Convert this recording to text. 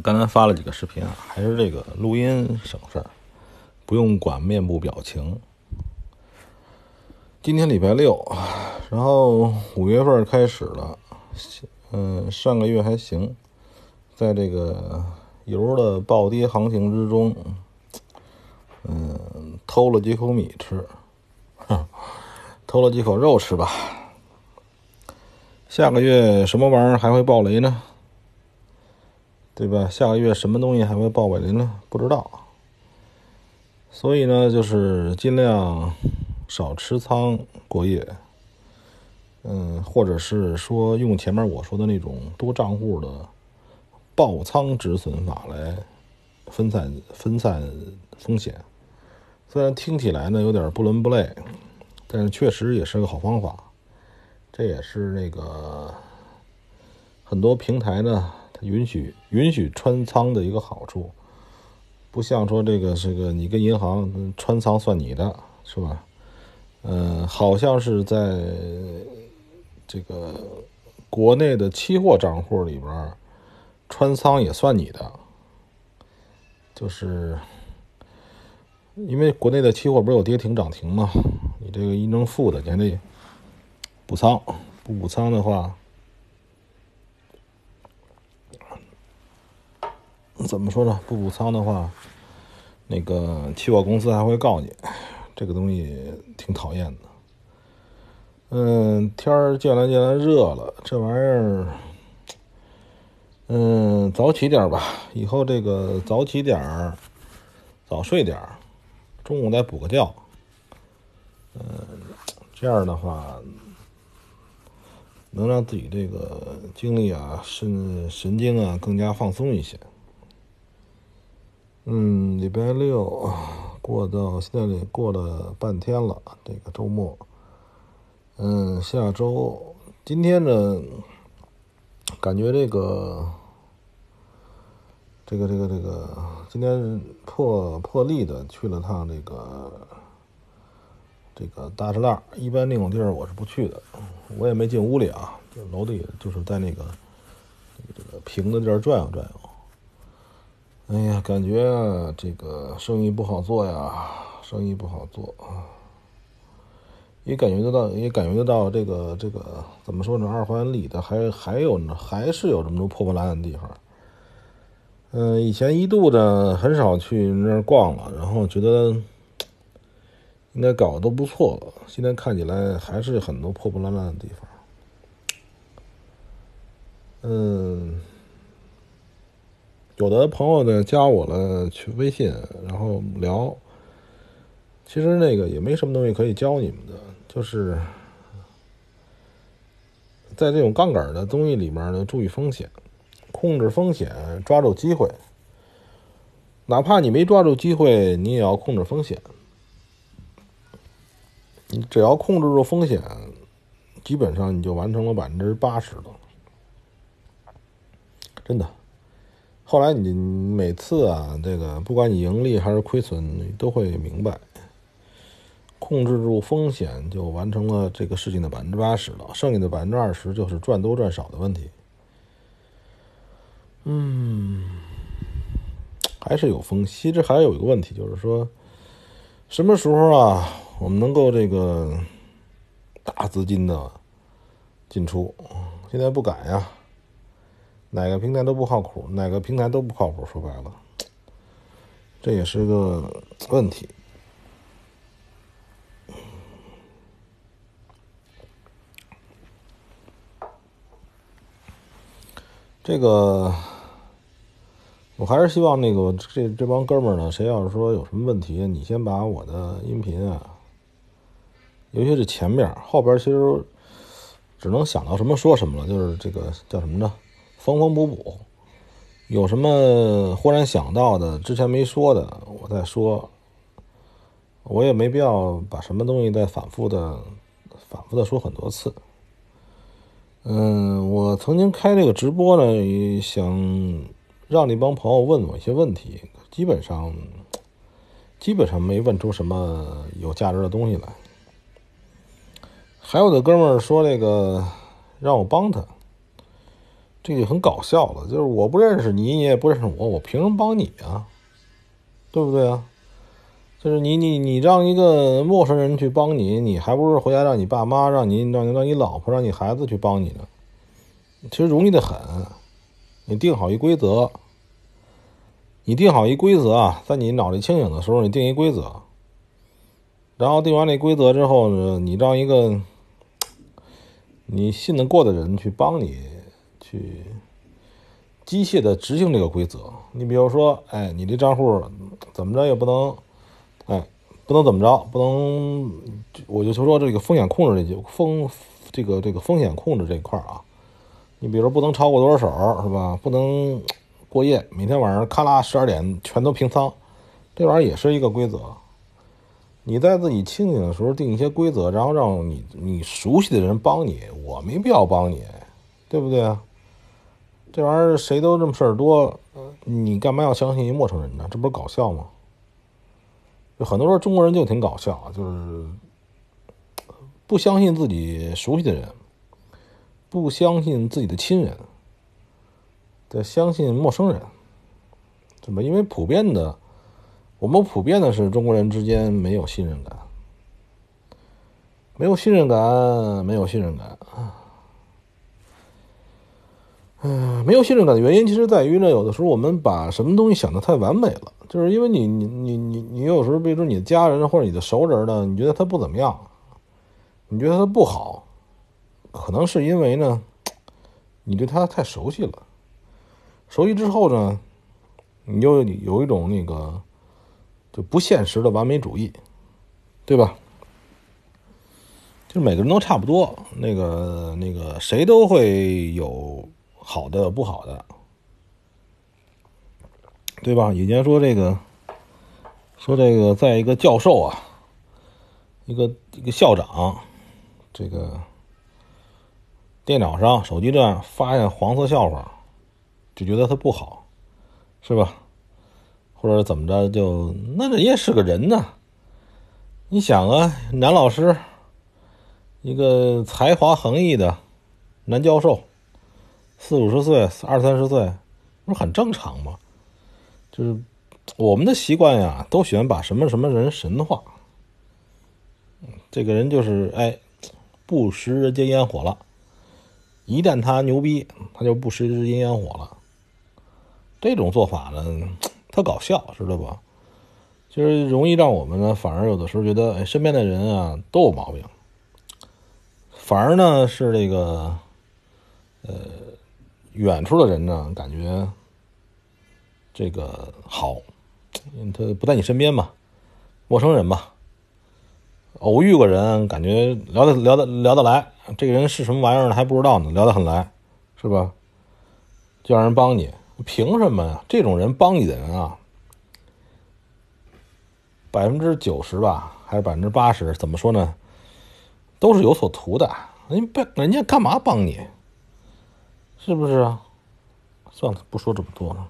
刚才发了几个视频啊，还是这个录音省事儿，不用管面部表情。今天礼拜六，然后五月份开始了，嗯，上个月还行，在这个油的暴跌行情之中，嗯，偷了几口米吃，哼，偷了几口肉吃吧。下个月什么玩意儿还会爆雷呢？对吧？下个月什么东西还会爆尾雷呢？不知道。所以呢，就是尽量少持仓过夜，嗯，或者是说用前面我说的那种多账户的爆仓止损法来分散分散风险。虽然听起来呢有点不伦不类，但是确实也是个好方法。这也是那个很多平台呢。允许允许穿仓的一个好处，不像说这个这个你跟银行穿仓算你的，是吧？嗯，好像是在这个国内的期货账户里边，穿仓也算你的，就是因为国内的期货不是有跌停涨停吗？你这个一能负的，你还得补仓，不补仓的话。怎么说呢？不补仓的话，那个期货公司还会告你，这个东西挺讨厌的。嗯，天儿渐来渐来热了，这玩意儿，嗯，早起点吧。以后这个早起点儿，早睡点儿，中午再补个觉。嗯，这样的话，能让自己这个精力啊、神神经啊更加放松一些。嗯，礼拜六 过到现在里过了半天了，这个周末。嗯，下周今天呢，感觉这个这个这个这个今天破破例的去了趟这个这个大栅栏，一般那种地儿我是不去的，我也没进屋里啊，就楼底就是在那个这个平的地儿转悠转悠。哎呀，感觉，这个生意不好做呀，生意不好做啊。也感觉得到，也感觉得到，这个这个怎么说呢？二环里的还还有呢，还是有这么多破破烂烂的地方。嗯，以前一度的很少去那儿逛了，然后觉得应该搞得都不错了。现在看起来还是很多破破烂烂的地方。嗯。有的朋友呢加我了去微信，然后聊。其实那个也没什么东西可以教你们的，就是在这种杠杆的东西里面呢，注意风险，控制风险，抓住机会。哪怕你没抓住机会，你也要控制风险。你只要控制住风险，基本上你就完成了百分之八十了，真的。后来你每次啊，这个不管你盈利还是亏损，你都会明白，控制住风险就完成了这个事情的百分之八十了，剩下的百分之二十就是赚多赚少的问题。嗯，还是有风险。其实还有一个问题，就是说，什么时候啊，我们能够这个大资金的进出？现在不敢呀。哪个平台都不靠谱，哪个平台都不靠谱。说白了，这也是个问题。这个，我还是希望那个这这帮哥们儿呢，谁要是说有什么问题，你先把我的音频啊，尤其是前面，后边其实只能想到什么说什么了，就是这个叫什么呢？缝缝补补，有什么忽然想到的，之前没说的，我再说。我也没必要把什么东西再反复的、反复的说很多次。嗯，我曾经开这个直播呢，想让那帮朋友问我一些问题，基本上，基本上没问出什么有价值的东西来。还有的哥们儿说那个让我帮他。这就很搞笑了。就是我不认识你，你也不认识我，我凭什么帮你啊？对不对啊？就是你你你让一个陌生人去帮你，你还不如回家让你爸妈、让你让你让你老婆、让你孩子去帮你呢。其实容易的很，你定好一规则，你定好一规则啊，在你脑袋清醒的时候，你定一规则，然后定完那规则之后呢，你让一个你信得过的人去帮你去机械的执行这个规则。你比如说，哎，你这账户怎么着也不能。哎，不能怎么着，不能，我就说这个风险控制这风，这个这个风险控制这一块啊，你比如说不能超过多少手，是吧？不能过夜，每天晚上咔啦十二点全都平仓，这玩意儿也是一个规则。你在自己清醒的时候定一些规则，然后让你你熟悉的人帮你，我没必要帮你，对不对啊？这玩意儿谁都这么事儿多，你干嘛要相信一陌生人呢？这不是搞笑吗？就很多时候中国人就挺搞笑，就是不相信自己熟悉的人，不相信自己的亲人，得相信陌生人。怎么？因为普遍的，我们普遍的是中国人之间没有信任感，没有信任感，没有信任感。嗯，没有信任感的原因，其实在于呢，有的时候我们把什么东西想的太完美了，就是因为你，你，你，你，你有时候，比如说你的家人或者你的熟人呢，你觉得他不怎么样，你觉得他不好，可能是因为呢，你对他太熟悉了，熟悉之后呢，你就有一种那个就不现实的完美主义，对吧？就是每个人都差不多，那个那个谁都会有。好的，不好的，对吧？以前说这个，说这个，在一个教授啊，一个一个校长，这个电脑上、手机上发现黄色笑话，就觉得他不好，是吧？或者怎么着，就那人家是个人呢？你想啊，男老师，一个才华横溢的男教授。四五十岁，二三十岁，不是很正常吗？就是我们的习惯呀，都喜欢把什么什么人神化。这个人就是哎，不食人间烟火了。一旦他牛逼，他就不食人间烟火了。这种做法呢，特搞笑，知道吧？就是容易让我们呢，反而有的时候觉得，哎，身边的人啊都有毛病。反而呢，是这个，呃。远处的人呢，感觉这个好，他不在你身边嘛，陌生人嘛。偶遇过人，感觉聊得聊得聊得来，这个人是什么玩意儿呢？还不知道呢，聊得很来，是吧？就让人帮你，凭什么呀？这种人帮你的人啊，百分之九十吧，还是百分之八十？怎么说呢？都是有所图的。人不，人家干嘛帮你？是不是啊？算了，不说这么多了。